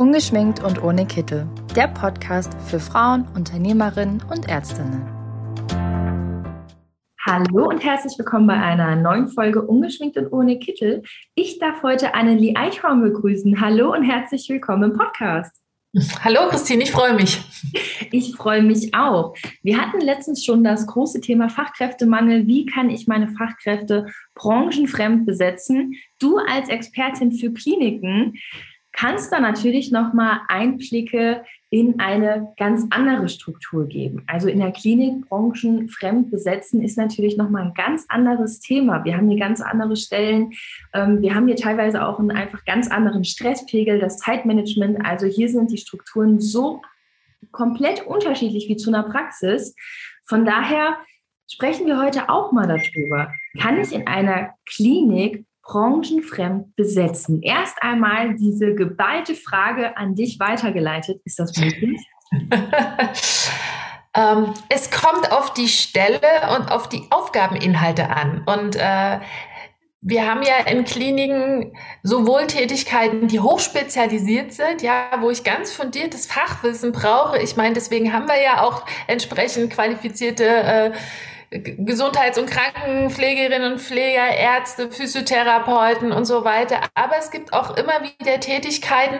Ungeschminkt und ohne Kittel. Der Podcast für Frauen, Unternehmerinnen und Ärztinnen. Hallo und herzlich willkommen bei einer neuen Folge Ungeschminkt und ohne Kittel. Ich darf heute Annelie Eichhorn begrüßen. Hallo und herzlich willkommen im Podcast. Hallo Christine, ich freue mich. Ich freue mich auch. Wir hatten letztens schon das große Thema Fachkräftemangel. Wie kann ich meine Fachkräfte branchenfremd besetzen? Du als Expertin für Kliniken kannst da natürlich nochmal Einblicke in eine ganz andere Struktur geben. Also in der Klinik Branchen fremd besetzen ist natürlich nochmal ein ganz anderes Thema. Wir haben hier ganz andere Stellen. Ähm, wir haben hier teilweise auch einen einfach ganz anderen Stresspegel, das Zeitmanagement. Also hier sind die Strukturen so komplett unterschiedlich wie zu einer Praxis. Von daher sprechen wir heute auch mal darüber. Kann ich in einer Klinik branchenfremd besetzen? Erst einmal diese geballte Frage an dich weitergeleitet. Ist das möglich? ähm, es kommt auf die Stelle und auf die Aufgabeninhalte an. Und äh, wir haben ja in Kliniken sowohl Tätigkeiten, die hochspezialisiert sind, ja, wo ich ganz fundiertes Fachwissen brauche. Ich meine, deswegen haben wir ja auch entsprechend qualifizierte äh, Gesundheits- und Krankenpflegerinnen und Pfleger, Ärzte, Physiotherapeuten und so weiter. Aber es gibt auch immer wieder Tätigkeiten,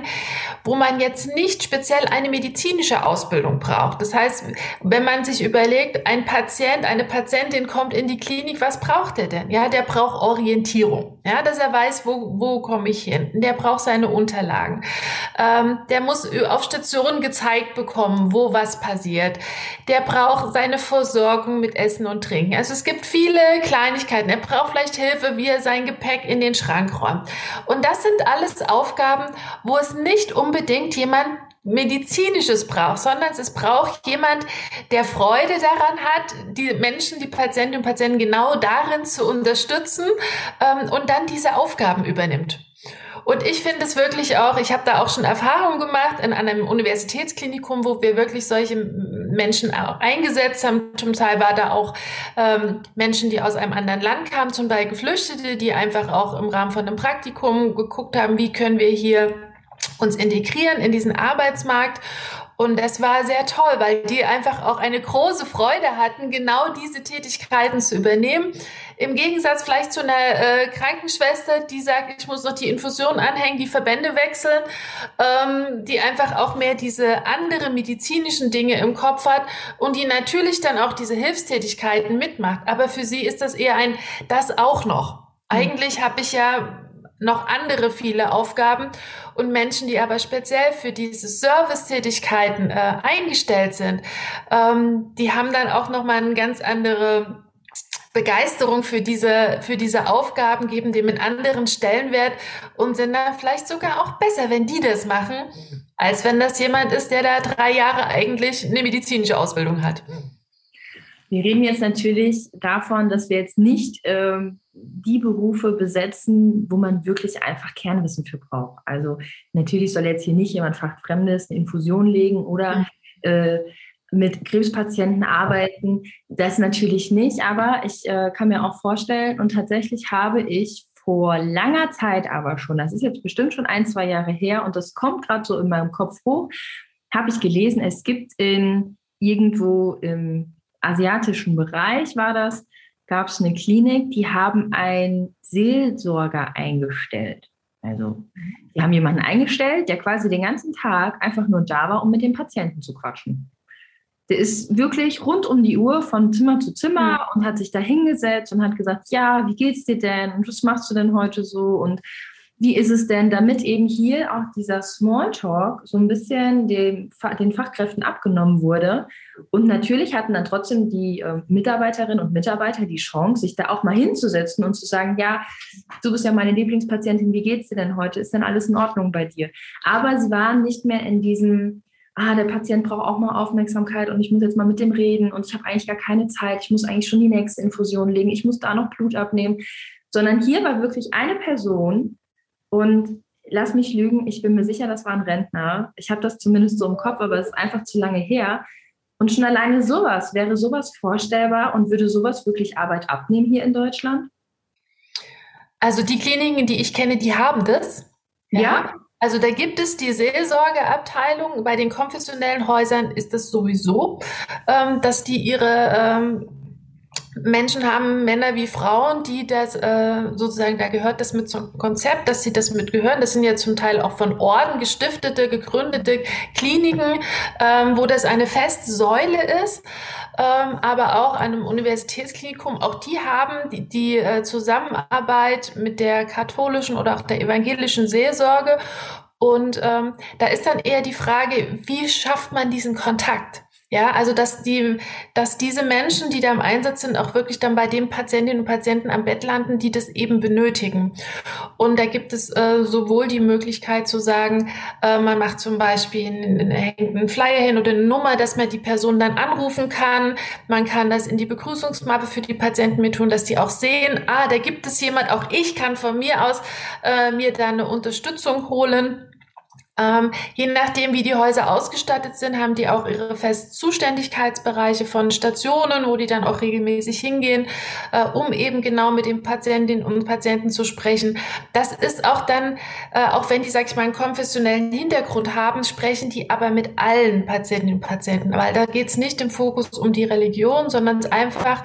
wo man jetzt nicht speziell eine medizinische Ausbildung braucht. Das heißt, wenn man sich überlegt, ein Patient, eine Patientin kommt in die Klinik, was braucht er denn? Ja, der braucht Orientierung. Ja, dass er weiß, wo, wo komme ich hin. Der braucht seine Unterlagen. Ähm, der muss auf Stationen gezeigt bekommen, wo was passiert. Der braucht seine Versorgung mit Essen und Trinken. Also es gibt viele Kleinigkeiten. Er braucht vielleicht Hilfe, wie er sein Gepäck in den Schrank räumt. Und das sind alles Aufgaben, wo es nicht unbedingt jemand medizinisches braucht, sondern es braucht jemand, der Freude daran hat, die Menschen, die Patientinnen und Patienten genau darin zu unterstützen ähm, und dann diese Aufgaben übernimmt. Und ich finde es wirklich auch, ich habe da auch schon Erfahrungen gemacht in einem Universitätsklinikum, wo wir wirklich solche Menschen auch eingesetzt haben. Zum Teil war da auch ähm, Menschen, die aus einem anderen Land kamen, zum Teil Geflüchtete, die einfach auch im Rahmen von einem Praktikum geguckt haben, wie können wir hier uns integrieren in diesen Arbeitsmarkt. Und das war sehr toll, weil die einfach auch eine große Freude hatten, genau diese Tätigkeiten zu übernehmen. Im Gegensatz vielleicht zu einer äh, Krankenschwester, die sagt, ich muss noch die Infusion anhängen, die Verbände wechseln, ähm, die einfach auch mehr diese andere medizinischen Dinge im Kopf hat und die natürlich dann auch diese Hilfstätigkeiten mitmacht. Aber für sie ist das eher ein, das auch noch. Eigentlich habe ich ja noch andere viele Aufgaben und Menschen, die aber speziell für diese Servicetätigkeiten äh, eingestellt sind, ähm, die haben dann auch noch mal eine ganz andere Begeisterung für diese, für diese Aufgaben, geben dem einen anderen Stellenwert und sind dann vielleicht sogar auch besser, wenn die das machen, als wenn das jemand ist, der da drei Jahre eigentlich eine medizinische Ausbildung hat. Wir reden jetzt natürlich davon, dass wir jetzt nicht ähm, die Berufe besetzen, wo man wirklich einfach Kernwissen für braucht. Also natürlich soll jetzt hier nicht jemand Fachfremdes eine Infusion legen oder mhm. äh, mit Krebspatienten arbeiten. Das natürlich nicht, aber ich äh, kann mir auch vorstellen und tatsächlich habe ich vor langer Zeit aber schon, das ist jetzt bestimmt schon ein, zwei Jahre her und das kommt gerade so in meinem Kopf hoch, habe ich gelesen, es gibt in irgendwo im asiatischen Bereich war das, gab es eine Klinik, die haben einen Seelsorger eingestellt. Also, die haben jemanden eingestellt, der quasi den ganzen Tag einfach nur da war, um mit den Patienten zu quatschen. Der ist wirklich rund um die Uhr von Zimmer zu Zimmer und hat sich da hingesetzt und hat gesagt, ja, wie geht's dir denn? Und was machst du denn heute so? Und wie ist es denn, damit eben hier auch dieser Smalltalk so ein bisschen dem, den Fachkräften abgenommen wurde? Und natürlich hatten dann trotzdem die äh, Mitarbeiterinnen und Mitarbeiter die Chance, sich da auch mal hinzusetzen und zu sagen, ja, du bist ja meine Lieblingspatientin, wie geht's dir denn heute? Ist denn alles in Ordnung bei dir? Aber sie waren nicht mehr in diesem, ah, der Patient braucht auch mal Aufmerksamkeit und ich muss jetzt mal mit dem reden und ich habe eigentlich gar keine Zeit, ich muss eigentlich schon die nächste Infusion legen, ich muss da noch Blut abnehmen, sondern hier war wirklich eine Person, und lass mich lügen, ich bin mir sicher, das war ein Rentner. Ich habe das zumindest so im Kopf, aber es ist einfach zu lange her. Und schon alleine sowas, wäre sowas vorstellbar und würde sowas wirklich Arbeit abnehmen hier in Deutschland? Also die Kliniken, die ich kenne, die haben das. Ja. ja? Also da gibt es die Seelsorgeabteilung. Bei den konfessionellen Häusern ist es sowieso, ähm, dass die ihre ähm, Menschen haben, Männer wie Frauen, die das äh, sozusagen, da gehört das mit zum Konzept, dass sie das mitgehören. Das sind ja zum Teil auch von Orden gestiftete, gegründete Kliniken, ähm, wo das eine feste Säule ist, ähm, aber auch einem Universitätsklinikum. Auch die haben die, die äh, Zusammenarbeit mit der katholischen oder auch der evangelischen Seelsorge. Und ähm, da ist dann eher die Frage, wie schafft man diesen Kontakt? Ja, also dass die, dass diese Menschen, die da im Einsatz sind, auch wirklich dann bei den Patientinnen und Patienten am Bett landen, die das eben benötigen. Und da gibt es äh, sowohl die Möglichkeit zu sagen, äh, man macht zum Beispiel einen, einen Flyer hin oder eine Nummer, dass man die Person dann anrufen kann. Man kann das in die Begrüßungsmappe für die Patienten mit tun, dass die auch sehen, ah, da gibt es jemand, auch ich kann von mir aus äh, mir da eine Unterstützung holen. Ähm, je nachdem, wie die Häuser ausgestattet sind, haben die auch ihre festen Zuständigkeitsbereiche von Stationen, wo die dann auch regelmäßig hingehen, äh, um eben genau mit den Patientinnen und Patienten zu sprechen. Das ist auch dann, äh, auch wenn die, sag ich mal, einen konfessionellen Hintergrund haben, sprechen die aber mit allen Patientinnen und Patienten, weil da geht es nicht im Fokus um die Religion, sondern einfach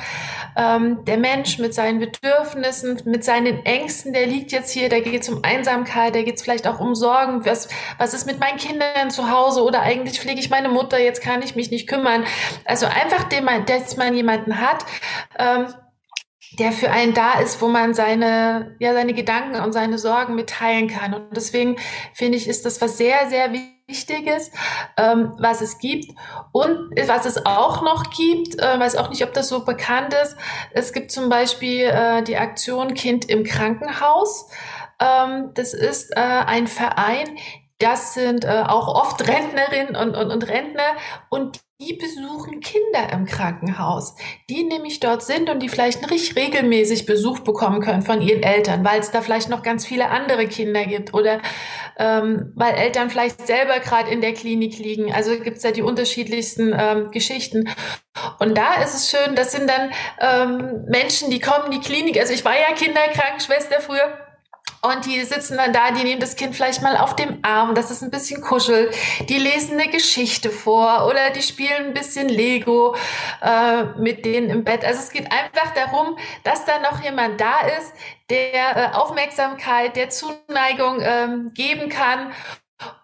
ähm, der Mensch mit seinen Bedürfnissen, mit seinen Ängsten, der liegt jetzt hier, da geht es um Einsamkeit, da geht es vielleicht auch um Sorgen, was, was ist mit meinen Kindern zu Hause oder eigentlich pflege ich meine Mutter, jetzt kann ich mich nicht kümmern. Also einfach, dass man jemanden hat, ähm, der für einen da ist, wo man seine, ja, seine Gedanken und seine Sorgen mitteilen kann. Und deswegen finde ich, ist das was sehr, sehr Wichtiges, ähm, was es gibt. Und was es auch noch gibt, äh, weiß auch nicht, ob das so bekannt ist. Es gibt zum Beispiel äh, die Aktion Kind im Krankenhaus. Ähm, das ist äh, ein Verein, das sind äh, auch oft Rentnerinnen und, und, und Rentner und die besuchen Kinder im Krankenhaus, die nämlich dort sind und die vielleicht nicht regelmäßig Besuch bekommen können von ihren Eltern, weil es da vielleicht noch ganz viele andere Kinder gibt oder ähm, weil Eltern vielleicht selber gerade in der Klinik liegen. Also gibt es da die unterschiedlichsten ähm, Geschichten. Und da ist es schön, das sind dann ähm, Menschen, die kommen in die Klinik. Also ich war ja Kinderkrankenschwester früher und die sitzen dann da, die nehmen das Kind vielleicht mal auf dem Arm, dass es ein bisschen kuschelt. Die lesen eine Geschichte vor oder die spielen ein bisschen Lego äh, mit denen im Bett. Also es geht einfach darum, dass da noch jemand da ist, der äh, Aufmerksamkeit, der Zuneigung ähm, geben kann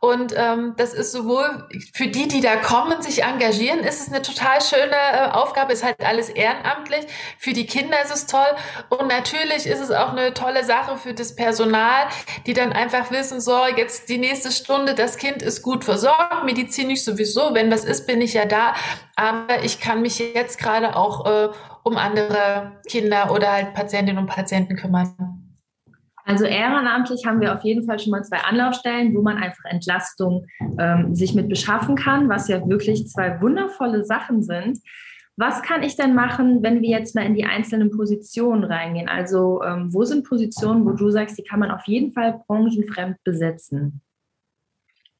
und ähm, das ist sowohl für die, die da kommen, sich engagieren, ist es eine total schöne äh, Aufgabe, ist halt alles ehrenamtlich. Für die Kinder ist es toll. Und natürlich ist es auch eine tolle Sache für das Personal, die dann einfach wissen, so, jetzt die nächste Stunde, das Kind ist gut versorgt, medizinisch sowieso. Wenn was ist, bin ich ja da. Aber ich kann mich jetzt gerade auch äh, um andere Kinder oder halt Patientinnen und Patienten kümmern. Also ehrenamtlich haben wir auf jeden Fall schon mal zwei Anlaufstellen, wo man einfach Entlastung ähm, sich mit beschaffen kann, was ja wirklich zwei wundervolle Sachen sind. Was kann ich denn machen, wenn wir jetzt mal in die einzelnen Positionen reingehen? Also ähm, wo sind Positionen, wo du sagst, die kann man auf jeden Fall branchenfremd besetzen?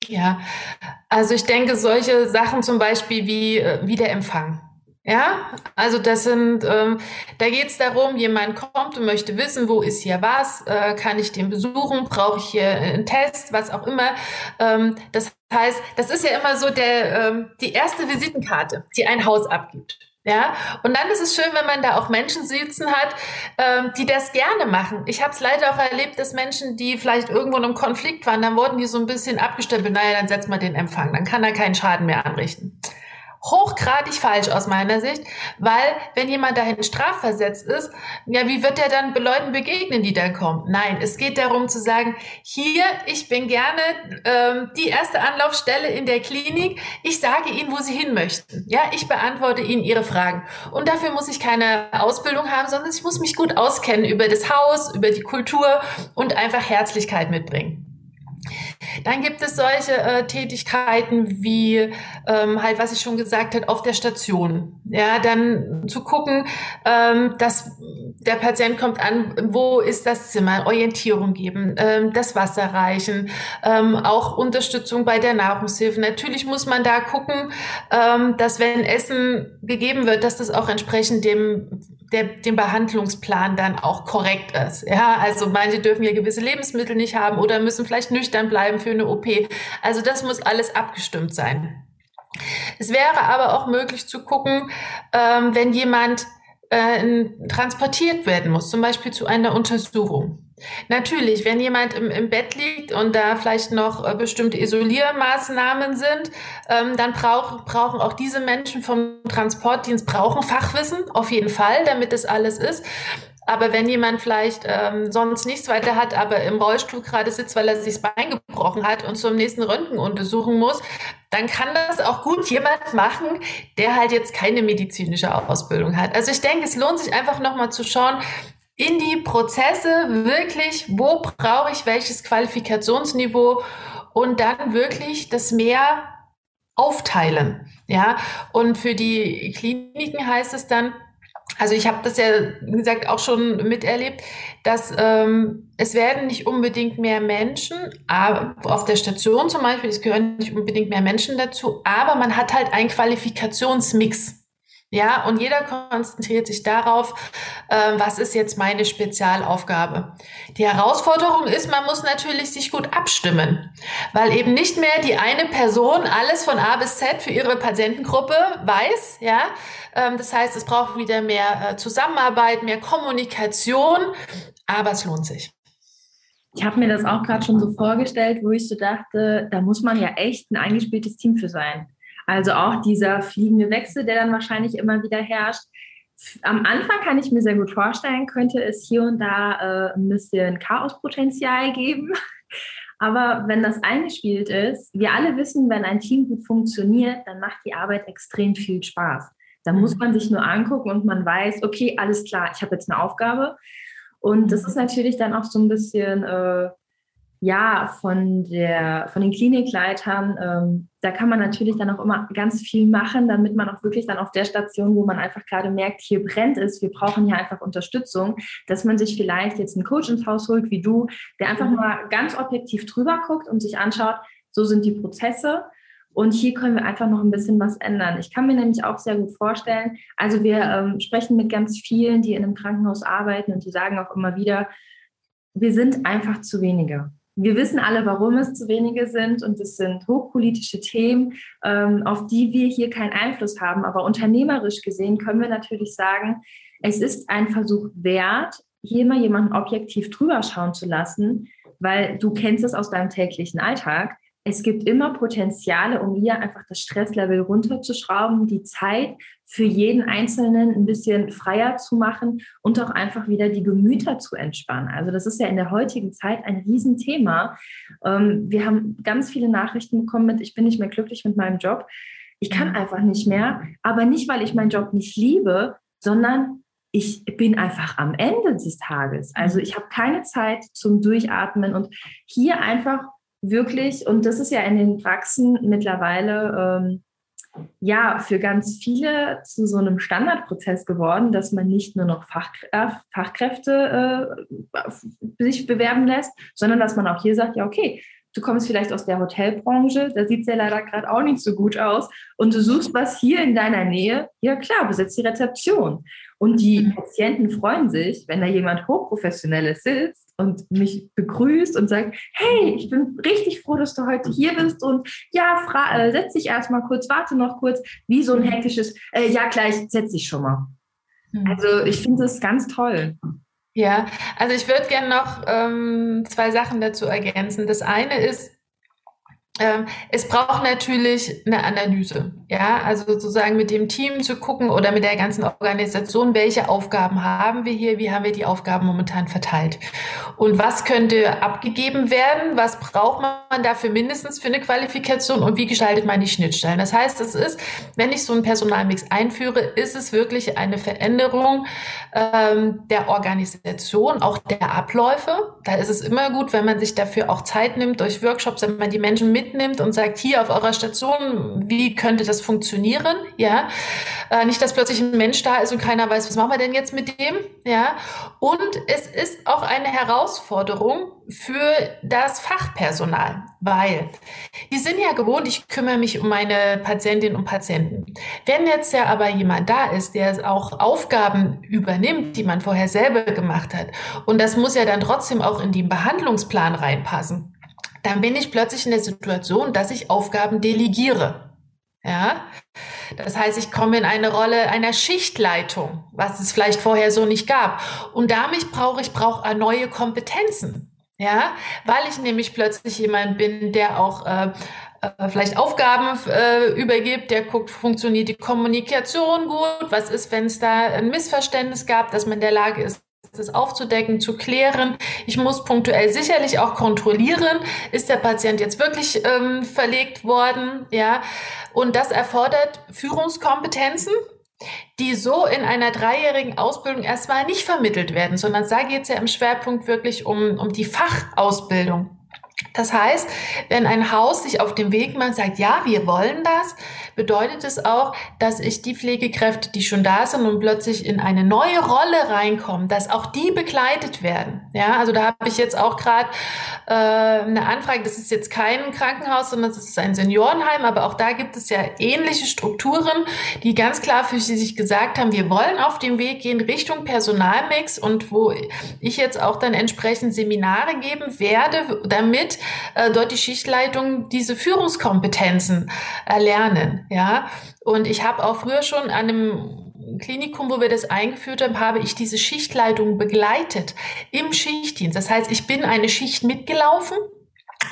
Ja, also ich denke, solche Sachen zum Beispiel wie äh, Wiederempfang. Ja, also das sind, ähm, da geht es darum, jemand kommt und möchte wissen, wo ist hier was, äh, kann ich den besuchen, brauche ich hier einen Test, was auch immer. Ähm, das heißt, das ist ja immer so der, ähm, die erste Visitenkarte, die ein Haus abgibt. Ja, und dann ist es schön, wenn man da auch Menschen sitzen hat, ähm, die das gerne machen. Ich habe es leider auch erlebt, dass Menschen, die vielleicht irgendwo in einem Konflikt waren, dann wurden die so ein bisschen abgestempelt, naja, dann setzt man den Empfang, dann kann er keinen Schaden mehr anrichten hochgradig falsch aus meiner Sicht, weil wenn jemand dahin strafversetzt ist, ja, wie wird er dann Leuten begegnen, die da kommen? Nein, es geht darum zu sagen, hier, ich bin gerne ähm, die erste Anlaufstelle in der Klinik. Ich sage Ihnen, wo Sie hin möchten. Ja, ich beantworte Ihnen Ihre Fragen. Und dafür muss ich keine Ausbildung haben, sondern ich muss mich gut auskennen über das Haus, über die Kultur und einfach Herzlichkeit mitbringen. Dann gibt es solche äh, Tätigkeiten wie ähm, halt, was ich schon gesagt habe, auf der Station. Ja, dann zu gucken, ähm, dass der Patient kommt an, wo ist das Zimmer, Orientierung geben, ähm, das Wasser reichen, ähm, auch Unterstützung bei der Nahrungshilfe. Natürlich muss man da gucken, ähm, dass wenn Essen gegeben wird, dass das auch entsprechend dem der, dem Behandlungsplan dann auch korrekt ist. Ja, also manche dürfen ja gewisse Lebensmittel nicht haben oder müssen vielleicht nüchtern bleiben für eine OP. Also das muss alles abgestimmt sein. Es wäre aber auch möglich zu gucken, ähm, wenn jemand äh, transportiert werden muss, zum Beispiel zu einer Untersuchung. Natürlich, wenn jemand im, im Bett liegt und da vielleicht noch äh, bestimmte Isoliermaßnahmen sind, ähm, dann brauch, brauchen auch diese Menschen vom Transportdienst brauchen Fachwissen, auf jeden Fall, damit das alles ist. Aber wenn jemand vielleicht ähm, sonst nichts weiter hat, aber im Rollstuhl gerade sitzt, weil er sich das Bein gebrochen hat und zum nächsten Röntgen untersuchen muss, dann kann das auch gut jemand machen, der halt jetzt keine medizinische Ausbildung hat. Also ich denke, es lohnt sich einfach nochmal zu schauen, in die Prozesse wirklich, wo brauche ich welches Qualifikationsniveau und dann wirklich das mehr aufteilen. Ja, und für die Kliniken heißt es dann, also ich habe das ja, wie gesagt, auch schon miterlebt, dass ähm, es werden nicht unbedingt mehr Menschen, aber auf der Station zum Beispiel, es gehören nicht unbedingt mehr Menschen dazu, aber man hat halt einen Qualifikationsmix. Ja, und jeder konzentriert sich darauf, äh, was ist jetzt meine Spezialaufgabe. Die Herausforderung ist, man muss natürlich sich gut abstimmen, weil eben nicht mehr die eine Person alles von A bis Z für ihre Patientengruppe weiß, ja. Ähm, das heißt, es braucht wieder mehr äh, Zusammenarbeit, mehr Kommunikation, aber es lohnt sich. Ich habe mir das auch gerade schon so vorgestellt, wo ich so dachte, da muss man ja echt ein eingespieltes Team für sein. Also auch dieser fliegende Wechsel, der dann wahrscheinlich immer wieder herrscht. Am Anfang kann ich mir sehr gut vorstellen, könnte es hier und da äh, ein bisschen Chaospotenzial geben. Aber wenn das eingespielt ist, wir alle wissen, wenn ein Team gut funktioniert, dann macht die Arbeit extrem viel Spaß. Da muss man sich nur angucken und man weiß, okay, alles klar, ich habe jetzt eine Aufgabe. Und das ist natürlich dann auch so ein bisschen äh, ja, von, der, von den Klinikleitern, ähm, da kann man natürlich dann auch immer ganz viel machen, damit man auch wirklich dann auf der Station, wo man einfach gerade merkt, hier brennt es, wir brauchen hier einfach Unterstützung, dass man sich vielleicht jetzt einen Coach ins Haus holt, wie du, der einfach mhm. mal ganz objektiv drüber guckt und sich anschaut, so sind die Prozesse. Und hier können wir einfach noch ein bisschen was ändern. Ich kann mir nämlich auch sehr gut vorstellen, also wir ähm, sprechen mit ganz vielen, die in einem Krankenhaus arbeiten und die sagen auch immer wieder, wir sind einfach zu wenige wir wissen alle, warum es zu wenige sind und es sind hochpolitische Themen, ähm, auf die wir hier keinen Einfluss haben. Aber unternehmerisch gesehen können wir natürlich sagen, es ist ein Versuch wert, hier mal jemanden objektiv drüber schauen zu lassen, weil du kennst es aus deinem täglichen Alltag es gibt immer Potenziale, um hier einfach das Stresslevel runterzuschrauben, die Zeit für jeden Einzelnen ein bisschen freier zu machen und auch einfach wieder die Gemüter zu entspannen. Also das ist ja in der heutigen Zeit ein Riesenthema. Ähm, wir haben ganz viele Nachrichten bekommen mit, ich bin nicht mehr glücklich mit meinem Job. Ich kann einfach nicht mehr, aber nicht, weil ich meinen Job nicht liebe, sondern ich bin einfach am Ende des Tages. Also ich habe keine Zeit zum Durchatmen und hier einfach wirklich, und das ist ja in den Praxen mittlerweile ähm, ja für ganz viele zu so einem Standardprozess geworden, dass man nicht nur noch Fach, äh, Fachkräfte äh, sich bewerben lässt, sondern dass man auch hier sagt, ja, okay, du kommst vielleicht aus der Hotelbranche, da sieht es ja leider gerade auch nicht so gut aus und du suchst was hier in deiner Nähe, ja klar, besetzt die Rezeption. Und die mhm. Patienten freuen sich, wenn da jemand Hochprofessionelles sitzt und mich begrüßt und sagt, hey, ich bin richtig froh, dass du heute hier bist und ja, äh, setz dich erstmal kurz, warte noch kurz, wie so ein hektisches, äh, ja, gleich, setz dich schon mal. Mhm. Also ich finde das ganz toll. Ja, also ich würde gerne noch ähm, zwei Sachen dazu ergänzen. Das eine ist, ähm, es braucht natürlich eine Analyse, ja, also sozusagen mit dem Team zu gucken oder mit der ganzen Organisation, welche Aufgaben haben wir hier, wie haben wir die Aufgaben momentan verteilt und was könnte abgegeben werden, was braucht man dafür mindestens für eine Qualifikation und wie gestaltet man die Schnittstellen. Das heißt, es ist, wenn ich so einen Personalmix einführe, ist es wirklich eine Veränderung ähm, der Organisation, auch der Abläufe. Da ist es immer gut, wenn man sich dafür auch Zeit nimmt durch Workshops, wenn man die Menschen mit mitnimmt und sagt, hier auf eurer Station, wie könnte das funktionieren, ja. Äh, nicht, dass plötzlich ein Mensch da ist und keiner weiß, was machen wir denn jetzt mit dem, ja. Und es ist auch eine Herausforderung für das Fachpersonal, weil die sind ja gewohnt, ich kümmere mich um meine Patientinnen und Patienten. Wenn jetzt ja aber jemand da ist, der auch Aufgaben übernimmt, die man vorher selber gemacht hat, und das muss ja dann trotzdem auch in den Behandlungsplan reinpassen, dann bin ich plötzlich in der Situation, dass ich Aufgaben delegiere. Ja, das heißt, ich komme in eine Rolle einer Schichtleitung, was es vielleicht vorher so nicht gab. Und damit brauche ich brauche neue Kompetenzen. Ja, weil ich nämlich plötzlich jemand bin, der auch äh, äh, vielleicht Aufgaben äh, übergibt, der guckt, funktioniert die Kommunikation gut, was ist, wenn es da ein Missverständnis gab, dass man in der Lage ist, das aufzudecken, zu klären. Ich muss punktuell sicherlich auch kontrollieren, ist der Patient jetzt wirklich ähm, verlegt worden, ja. Und das erfordert Führungskompetenzen, die so in einer dreijährigen Ausbildung erstmal nicht vermittelt werden, sondern da geht es ja im Schwerpunkt wirklich um, um die Fachausbildung. Das heißt, wenn ein Haus sich auf dem Weg macht, sagt, ja, wir wollen das, bedeutet es auch, dass ich die Pflegekräfte, die schon da sind und plötzlich in eine neue Rolle reinkommen, dass auch die begleitet werden. Ja, also da habe ich jetzt auch gerade äh, eine Anfrage. Das ist jetzt kein Krankenhaus, sondern es ist ein Seniorenheim, aber auch da gibt es ja ähnliche Strukturen, die ganz klar für sich gesagt haben, wir wollen auf dem Weg gehen Richtung Personalmix und wo ich jetzt auch dann entsprechend Seminare geben werde, damit äh, dort die Schichtleitung diese Führungskompetenzen erlernen. Ja, und ich habe auch früher schon an einem Klinikum, wo wir das eingeführt haben, habe ich diese Schichtleitung begleitet im Schichtdienst. Das heißt, ich bin eine Schicht mitgelaufen.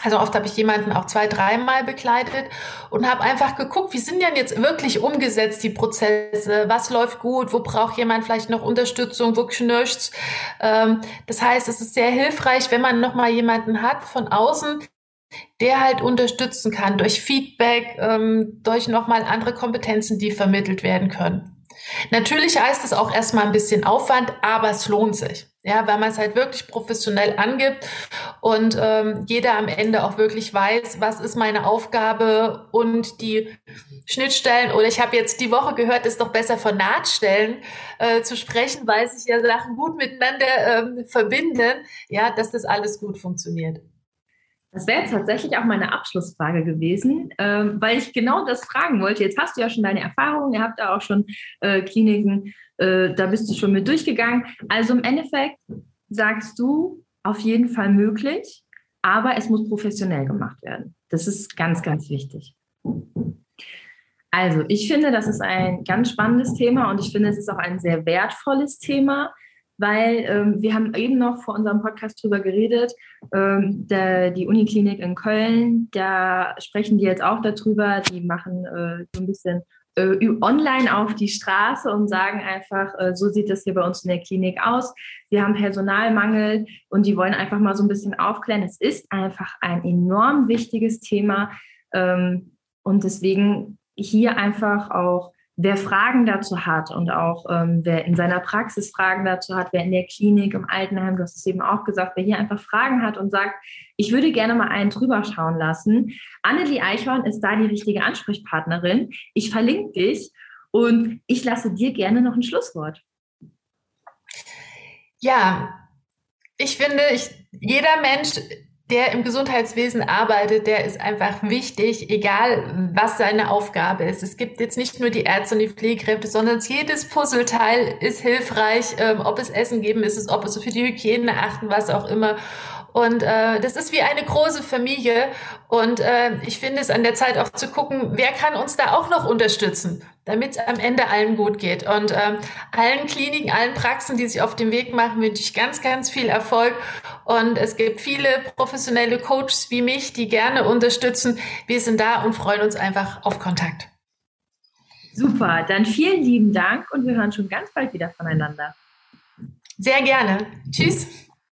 Also oft habe ich jemanden auch zwei, dreimal begleitet und habe einfach geguckt, wie sind denn jetzt wirklich umgesetzt die Prozesse, was läuft gut, wo braucht jemand vielleicht noch Unterstützung, wo knirscht's. Ähm, das heißt, es ist sehr hilfreich, wenn man nochmal jemanden hat von außen, der halt unterstützen kann durch Feedback, ähm, durch nochmal andere Kompetenzen, die vermittelt werden können. Natürlich heißt es auch erstmal ein bisschen Aufwand, aber es lohnt sich. Ja, weil man es halt wirklich professionell angibt und ähm, jeder am Ende auch wirklich weiß, was ist meine Aufgabe und die Schnittstellen. Oder ich habe jetzt die Woche gehört, ist doch besser von Nahtstellen äh, zu sprechen, weil sich ja Sachen gut miteinander ähm, verbinden. Ja, dass das alles gut funktioniert. Das wäre jetzt tatsächlich auch meine Abschlussfrage gewesen, ähm, weil ich genau das fragen wollte. Jetzt hast du ja schon deine Erfahrungen, ihr habt da auch schon äh, Kliniken, äh, da bist du schon mit durchgegangen. Also im Endeffekt sagst du auf jeden Fall möglich, aber es muss professionell gemacht werden. Das ist ganz, ganz wichtig. Also, ich finde, das ist ein ganz spannendes Thema und ich finde, es ist auch ein sehr wertvolles Thema, weil ähm, wir haben eben noch vor unserem Podcast drüber geredet, ähm, der, die Uniklinik in Köln, da sprechen die jetzt auch darüber, die machen äh, so ein bisschen online auf die Straße und sagen einfach, äh, so sieht das hier bei uns in der Klinik aus. Wir haben Personalmangel und die wollen einfach mal so ein bisschen aufklären. Es ist einfach ein enorm wichtiges Thema ähm, und deswegen hier einfach auch wer Fragen dazu hat und auch ähm, wer in seiner Praxis Fragen dazu hat, wer in der Klinik, im Altenheim, du hast es eben auch gesagt, wer hier einfach Fragen hat und sagt, ich würde gerne mal einen drüber schauen lassen. Annelie Eichhorn ist da die richtige Ansprechpartnerin. Ich verlinke dich und ich lasse dir gerne noch ein Schlusswort. Ja, ich finde, ich, jeder Mensch der im Gesundheitswesen arbeitet, der ist einfach wichtig, egal was seine Aufgabe ist. Es gibt jetzt nicht nur die Ärzte und die Pflegekräfte, sondern jedes Puzzleteil ist hilfreich, ähm, ob es Essen geben ist, ob es für die Hygiene achten, was auch immer. Und äh, das ist wie eine große Familie. Und äh, ich finde es an der Zeit auch zu gucken, wer kann uns da auch noch unterstützen, damit es am Ende allen gut geht. Und ähm, allen Kliniken, allen Praxen, die sich auf den Weg machen, wünsche ich ganz, ganz viel Erfolg. Und es gibt viele professionelle Coaches wie mich, die gerne unterstützen. Wir sind da und freuen uns einfach auf Kontakt. Super, dann vielen lieben Dank und wir hören schon ganz bald wieder voneinander. Sehr gerne. Tschüss.